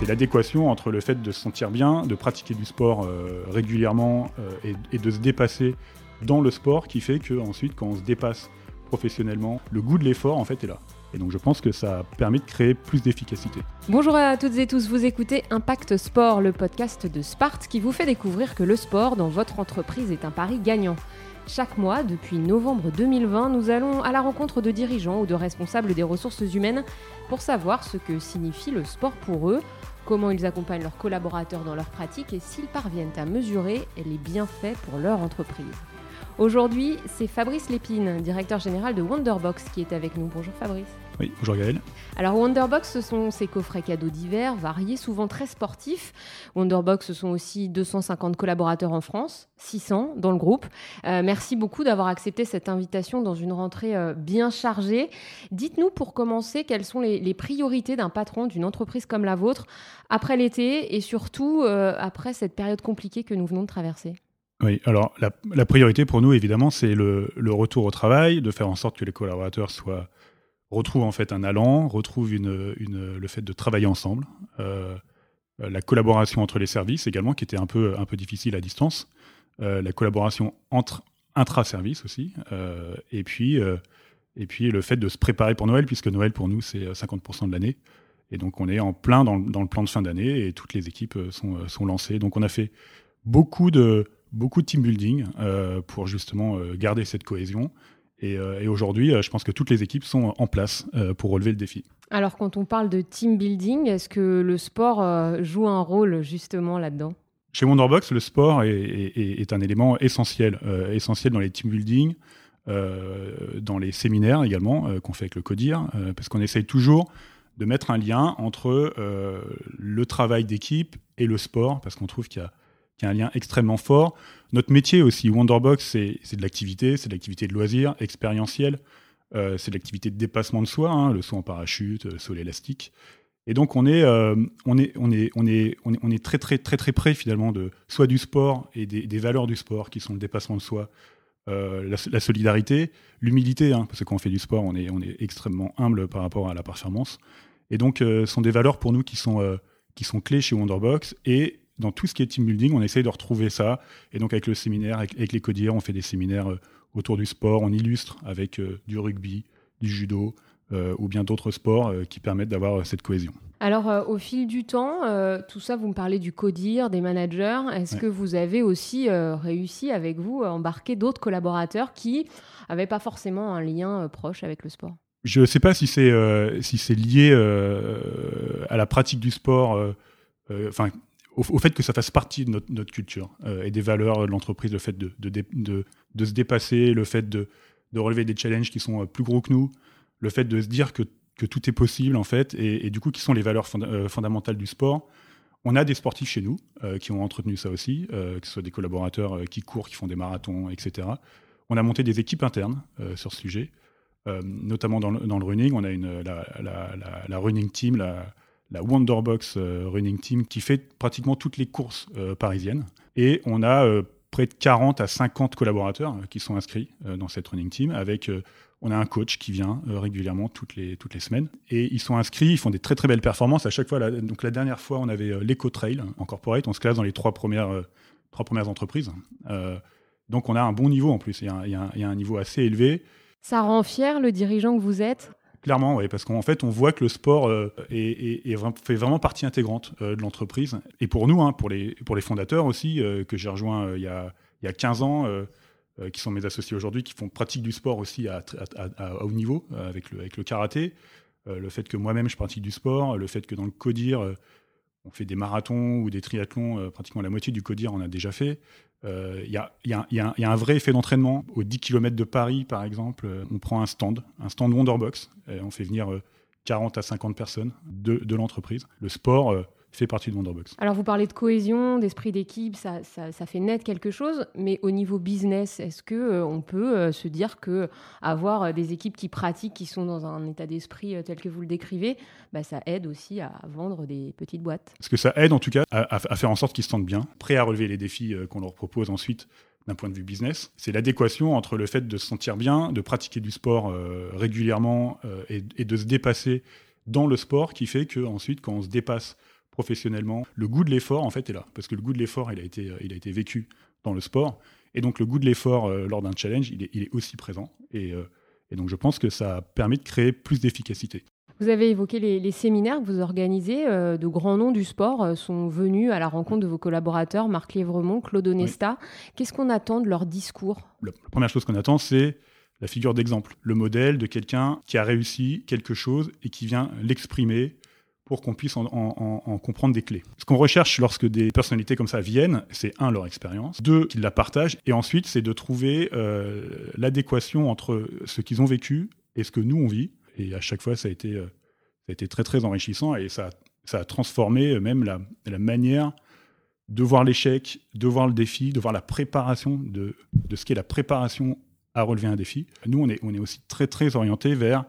C'est l'adéquation entre le fait de se sentir bien, de pratiquer du sport euh, régulièrement euh, et, de se dépasser dans le sport qui fait que ensuite quand on se dépasse professionnellement, le goût de l'effort en fait est là. Et donc je pense que ça permet de créer plus d'efficacité. Bonjour à toutes et tous, vous écoutez Impact Sport, le podcast de Sparte qui vous fait découvrir que le sport dans votre entreprise est un pari gagnant. Chaque mois, depuis novembre 2020, nous allons à la rencontre de dirigeants ou de responsables des ressources humaines pour savoir ce que signifie le sport pour eux, comment ils accompagnent leurs collaborateurs dans leurs pratiques et s'ils parviennent à mesurer les bienfaits pour leur entreprise. Aujourd'hui, c'est Fabrice Lépine, directeur général de Wonderbox, qui est avec nous. Bonjour Fabrice. Oui, bonjour Gaël. Alors Wonderbox, ce sont ces coffrets cadeaux divers, variés, souvent très sportifs. Wonderbox, ce sont aussi 250 collaborateurs en France, 600 dans le groupe. Euh, merci beaucoup d'avoir accepté cette invitation dans une rentrée euh, bien chargée. Dites-nous pour commencer quelles sont les, les priorités d'un patron d'une entreprise comme la vôtre après l'été et surtout euh, après cette période compliquée que nous venons de traverser? Oui, alors la, la priorité pour nous, évidemment, c'est le, le, retour au travail, de faire en sorte que les collaborateurs soient, retrouvent en fait un allant, une, le fait de travailler ensemble, euh, la collaboration entre les services également, qui était un peu, un peu difficile à distance, euh, la collaboration entre intra-services aussi, euh, et, puis, et puis le fait de se préparer pour Noël, puisque Noël pour nous, c'est 50% de l'année. Et donc on est en plein dans, le plan de fin d'année et toutes les équipes sont, sont lancées. Donc on a fait beaucoup de beaucoup de team building pour justement garder cette cohésion. Et, euh, et aujourd'hui, je pense que toutes les équipes sont en place pour relever le défi. Alors, quand on parle de team building, est-ce que le sport joue un rôle justement là-dedans? Chez Wonderbox, le sport est, est, est un élément essentiel, essentiel dans les team building, dans les séminaires également qu'on fait avec le CODIR, parce qu'on essaye toujours de mettre un lien entre le travail d'équipe et le sport, parce qu'on trouve qu'il y a qui a un lien extrêmement fort. Notre métier aussi, Wonderbox, c'est de l'activité, c'est de l'activité de loisir, expérientielle, euh, c'est de l'activité de dépassement de soi, hein, le saut en parachute, le saut élastique. Et donc on est, euh, on est, on est, on est, on est, on est très, très, très, très près finalement de soit du sport et des, valeurs du sport qui sont le dépassement de soi, euh, la, solidarité, l'humilité, hein, parce que quand on fait du sport, on est, on est extrêmement humble par rapport à la performance. Et donc, euh, sont des valeurs pour nous qui sont, euh, qui sont clés chez Wonderbox. Et dans tout ce qui est team building, on essaye de retrouver ça. Et donc avec le séminaire, avec, avec les codiers, on fait des séminaires euh, autour du sport, on illustre avec euh, du rugby, du judo euh, ou bien d'autres sports euh, qui permettent d'avoir euh, cette cohésion. Alors au fil du temps, tout ça, vous me parlez du codir, des managers. Est-ce ouais. que vous avez aussi réussi avec vous à embarquer d'autres collaborateurs qui n'avaient pas forcément un lien proche avec le sport? Je ne sais pas si c'est si c'est lié à la pratique du sport. Enfin, au, fait que ça fasse partie de notre, culture euh, et des valeurs de l'entreprise, le fait de, de, de, de, se dépasser, le fait de, relever des challenges qui sont euh, plus gros que nous, le fait de se dire que, que tout est possible en fait, et, du coup qui sont les valeurs euh, fondamentales du sport. On a des sportifs chez nous qui ont entretenu ça aussi, que ce soit des collaborateurs qui courent, qui font des marathons, etc. On a monté des équipes internes sur ce sujet, notamment dans le, running. On a une, la, la running team, la, la Wonderbox euh, Running Team qui fait pratiquement toutes les courses euh, parisiennes. Et on a euh, près de 40 à 50 collaborateurs qui sont inscrits dans cette running team avec on a un coach qui vient régulièrement toutes les, toutes les semaines et ils sont inscrits, ils font des très très belles performances à chaque fois. La, donc la dernière fois, on avait l'Eco Trail en corporate, on se classe dans les trois premières, trois premières entreprises. donc on a un bon niveau en plus, il y a un niveau assez élevé. Ça rend fier le dirigeant que vous êtes Clairement, oui, parce qu'en fait, on voit que le sport euh, est, fait vraiment partie intégrante euh, de l'entreprise. Et pour nous, hein, pour, les, pour les fondateurs aussi, euh, que j'ai rejoint il, y a, il y a 15 ans, qui sont mes associés aujourd'hui, qui font pratique du sport aussi à, à haut niveau, avec, le, avec le karaté. le fait que moi-même, je pratique du sport, le fait que dans le CODIR, on fait des marathons ou des triathlons, pratiquement la moitié du CODIR, on a déjà fait. Il euh, y, a, un vrai effet d'entraînement. Aux 10 km de Paris, par exemple, euh, on prend un stand, un stand Wonderbox, on fait venir 40 à 50 personnes de, l'entreprise. Le sport euh, fait partie de Wonderbox. Alors vous parlez de cohésion, d'esprit d'équipe, ça, ça, ça, fait naître quelque chose, mais au niveau business, est-ce que euh, on peut euh, se dire que avoir euh, des équipes qui pratiquent, qui sont dans un état d'esprit euh, tel que vous le décrivez, bah, ça aide aussi à vendre des petites boîtes? Parce que ça aide en tout cas à, à faire en sorte qu'ils se sentent bien, prêts à relever les défis qu'on leur propose ensuite d'un point de vue business? C'est l'adéquation entre le fait de se sentir bien, de pratiquer du sport régulièrement et, et de se dépasser dans le sport qui fait que ensuite quand on se dépasse professionnellement. Le goût de l'effort, en fait, est là. Parce que le goût de l'effort, il, a été, il a été vécu dans le sport. Et donc, le goût de l'effort lors d'un challenge, il est, il est, aussi présent. Et, et donc, je pense que ça a permis de créer plus d'efficacité. Vous avez évoqué les, séminaires que vous organisez. Euh, de grands noms du sport euh, sont venus à la rencontre de vos collaborateurs, Marc Lièvremont, Claude Onesta. Qu'est-ce qu'on attend de leur discours? La première chose qu'on attend, c'est la figure d'exemple, le modèle de quelqu'un qui a réussi quelque chose et qui vient l'exprimer pour qu'on puisse en, comprendre des clés. Ce qu'on recherche lorsque des personnalités comme ça viennent, c'est un, leur expérience, deux, qu'ils la partagent, et ensuite, c'est de trouver euh, l'adéquation entre ce qu'ils ont vécu et ce que nous, on vit, et à chaque fois, ça a été, euh, ça a été très, très enrichissant et ça, ça a transformé euh, même la, manière de voir l'échec, de voir le défi, de voir la préparation, de, de ce qu'est la préparation à relever un défi. Nous, on est, on est aussi très, très orienté vers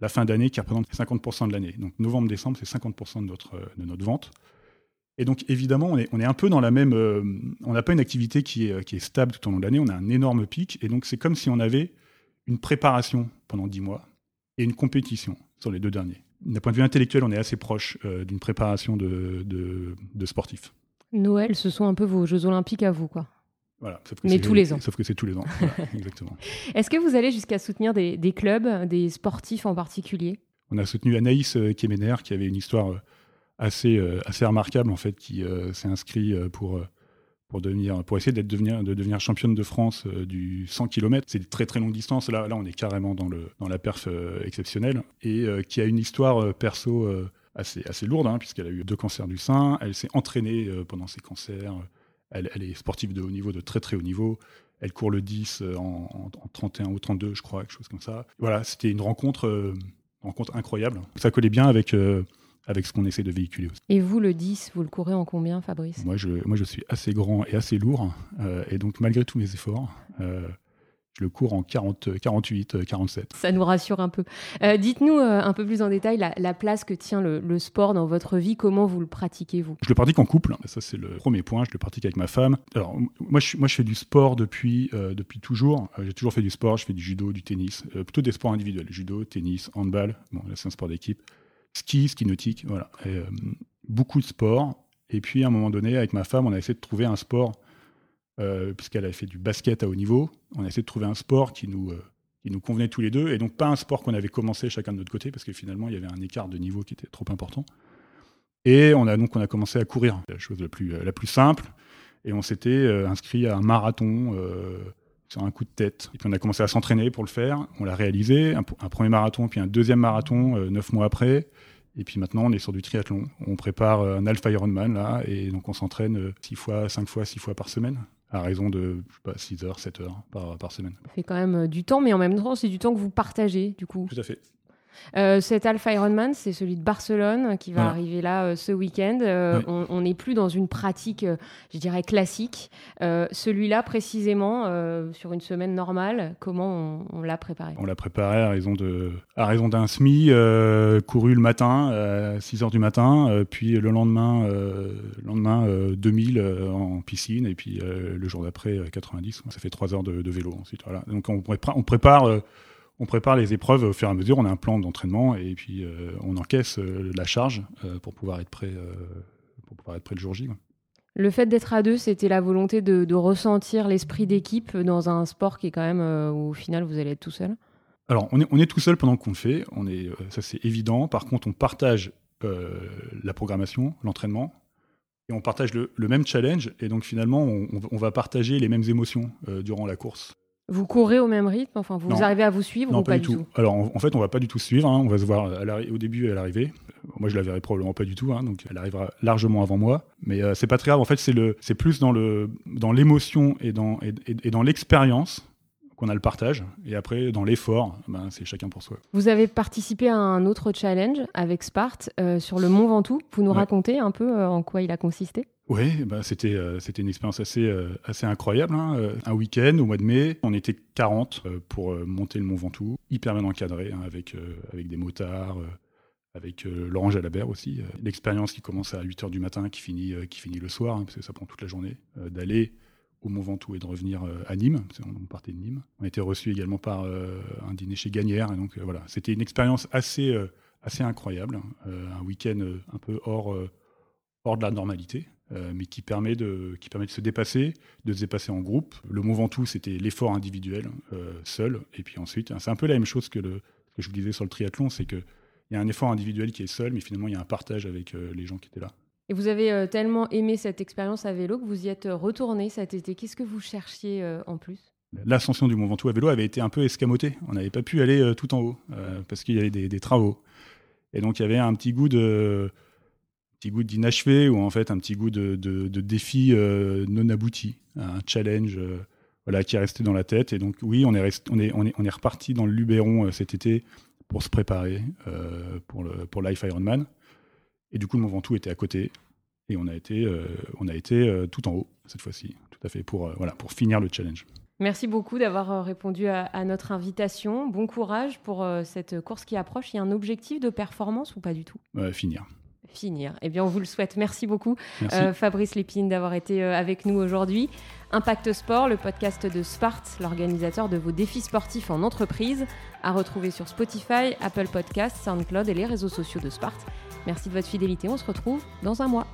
la fin d'année qui représente 50% de l'année. Donc novembre-décembre, c'est 50% de notre, de notre vente. Et donc évidemment, on est, on est un peu dans la même... Euh, on n'a pas une activité qui est, qui est stable tout au long de l'année, on a un énorme pic. Et donc c'est comme si on avait une préparation pendant 10 mois et une compétition sur les deux derniers. D'un point de vue intellectuel, on est assez proche euh, d'une préparation de, de, sportifs. Noël, ce sont un peu vos Jeux Olympiques à vous, quoi. Voilà, Mais tous les ans. Sauf que c'est tous les ans. exactement. Est-ce que vous allez jusqu'à soutenir des, des, clubs, des sportifs en particulier? On a soutenu Anaïs euh, Kemener, qui avait une histoire euh, assez, assez remarquable, en fait, qui s'est inscrit pour pour, devenir, pour essayer d'être devenir, de devenir championne de France euh, du 100 km. C'est des très très longues distances. Là, là, on est carrément dans, le, dans la perf euh, exceptionnelle. Et euh, qui a une histoire perso assez, assez lourde, hein, puisqu'elle a eu deux cancers du sein. Elle s'est entraînée pendant ses cancers. Elle, elle, est sportive de haut niveau, de très très haut niveau. Elle court le 10 en, en, 31 ou 32, je crois, quelque chose comme ça. Voilà, c'était une rencontre, rencontre incroyable. Ça collait bien avec avec ce qu'on essaie de véhiculer aussi. Et vous, le 10, vous le courez en combien, Fabrice? Moi je, moi, je suis assez grand et assez lourd. Euh, et donc, malgré tous mes efforts, euh, je le cours en 40, 48, 47. Ça nous rassure un peu. Euh, dites-nous un peu plus en détail la, place que tient le, sport dans votre vie. Comment vous le pratiquez, vous? Je le pratique en couple. Ça, c'est le premier point. Je le pratique avec ma femme. Alors, moi, je, moi, je fais du sport depuis, depuis toujours. j'ai toujours fait du sport. Je fais du judo, du tennis. plutôt des sports individuels. Judo, tennis, handball. Bon, là, c'est un sport d'équipe ski, ski nautique, voilà. Euh, beaucoup de sport. Et puis, à un moment donné, avec ma femme, on a essayé de trouver un sport, euh, puisqu'elle avait fait du basket à haut niveau, on a essayé de trouver un sport qui nous, euh, qui nous convenait tous les deux, et donc pas un sport qu'on avait commencé chacun de notre côté, parce que finalement, il y avait un écart de niveau qui était trop important. Et on a donc on a commencé à courir, la chose la plus, la plus simple, et on s'était inscrit à un marathon sur un coup de tête. Et puis on a commencé à s'entraîner pour le faire. On l'a réalisé, un, premier marathon, puis un deuxième marathon euh, neuf mois après. Et puis maintenant, on est sur du triathlon. On prépare euh, un Alpha Ironman, là, et donc on s'entraîne euh, six fois, cinq fois, six fois par semaine, à raison de, je sais pas, 6 heures, 7 heures par, par semaine. Ça fait quand même du temps, mais en même temps, c'est du temps que vous partagez, du coup. Tout à fait. Euh, cet Alpha Ironman, c'est celui de Barcelone qui va arriver là euh, ce week-end. Euh, on n'est plus dans une pratique, je dirais, classique. Celui-là, précisément, sur une semaine normale, comment on, l'a préparé? On l'a préparé à raison, de, à raison d'un SMI, couru le matin, à 6 h du matin, puis le lendemain, lendemain 2000 en piscine, et puis le jour d'après, 90. Ça fait 3 heures de, vélo ensuite. Voilà. Donc on, on prépare on prépare les épreuves au fur et à mesure. On a un plan d'entraînement et puis euh, on encaisse euh, la charge euh, pour pouvoir être prêt, pour pouvoir être prêt le jour J. Le fait d'être à deux, c'était la volonté de, ressentir l'esprit d'équipe dans un sport qui est quand même où au final vous allez être tout seul? Alors on est, on est tout seul pendant qu'on le fait, on est, ça c'est évident. Par contre, on partage la programmation, l'entraînement, et on partage le, même challenge. Et donc finalement, on va partager les mêmes émotions durant la course. Vous courez au même rythme Enfin, vous arrivez à vous suivre non, ou pas, du tout, Alors, en, fait, on va pas du tout suivre. Hein. On va se voir au début et à l'arrivée. Moi, je la verrai probablement pas du tout, hein, donc elle arrivera largement avant moi. Mais euh, c'est pas très grave. En fait, c'est plus dans le, dans l'émotion et dans, et, dans l'expérience qu'on a le partage. Et après, dans l'effort, ben, c'est chacun pour soi. Vous avez participé à un autre challenge avec Sparte euh, sur le Mont Ventoux. Vous nous racontez un peu euh, en quoi il a consisté? Oui, bah c'était euh, c'était une expérience assez euh, assez incroyable. Hein. Un week-end au mois de mai, on était 40 pour monter le Mont Ventoux, hyper bien encadré hein, avec avec des motards, avec Laurent Jalabert aussi. L'expérience qui commence à 8 h du matin, qui finit qui finit le soir, hein, parce que ça prend toute la journée d'aller au Mont Ventoux et de revenir à Nîmes. On partait de Nîmes. On a été reçu également par un dîner chez Gagnère. Et donc voilà, c'était une expérience assez assez incroyable. un week-end un peu hors hors de la normalité, mais qui permet, de, qui permet de se dépasser, de se dépasser en groupe. Le Mont Ventoux, c'était l'effort individuel, seul, et puis ensuite, c'est un peu la même chose que, le, que je vous disais sur le triathlon, c'est qu'il y a un effort individuel qui est seul, mais finalement, il y a un partage avec les gens qui étaient là. Et vous avez tellement aimé cette expérience à vélo que vous y êtes retourné cet été. Qu'est-ce que vous cherchiez en plus? L'ascension du Mont Ventoux à vélo avait été un peu escamotée. On n'avait pas pu aller euh, tout en haut euh, parce qu'il y avait des, travaux. Et donc il y avait un petit goût de petit goût d'inachevé ou en fait un petit goût de, défi euh, non abouti, un challenge voilà qui est resté dans la tête. Et donc oui, on est on est on est on est reparti dans le Luberon cet été pour se préparer pour le pour Life Ironman. Et du coup le Mont Ventoux était à côté et on a été on a été tout en haut cette fois-ci, tout à fait pour voilà pour finir le challenge. Merci beaucoup d'avoir euh, répondu à, notre invitation. Bon courage pour euh, cette course qui approche. Il y a un objectif de performance ou pas du tout? Finir. Finir. Eh bien, on vous le souhaite. Merci beaucoup, euh, Fabrice Lépine, d'avoir été avec nous aujourd'hui. Impact Sport, le podcast de Sparte, l'organisateur de vos défis sportifs en entreprise, à retrouver sur Spotify, Apple Podcasts, SoundCloud et les réseaux sociaux de Sparte. Merci de votre fidélité. On se retrouve dans un mois.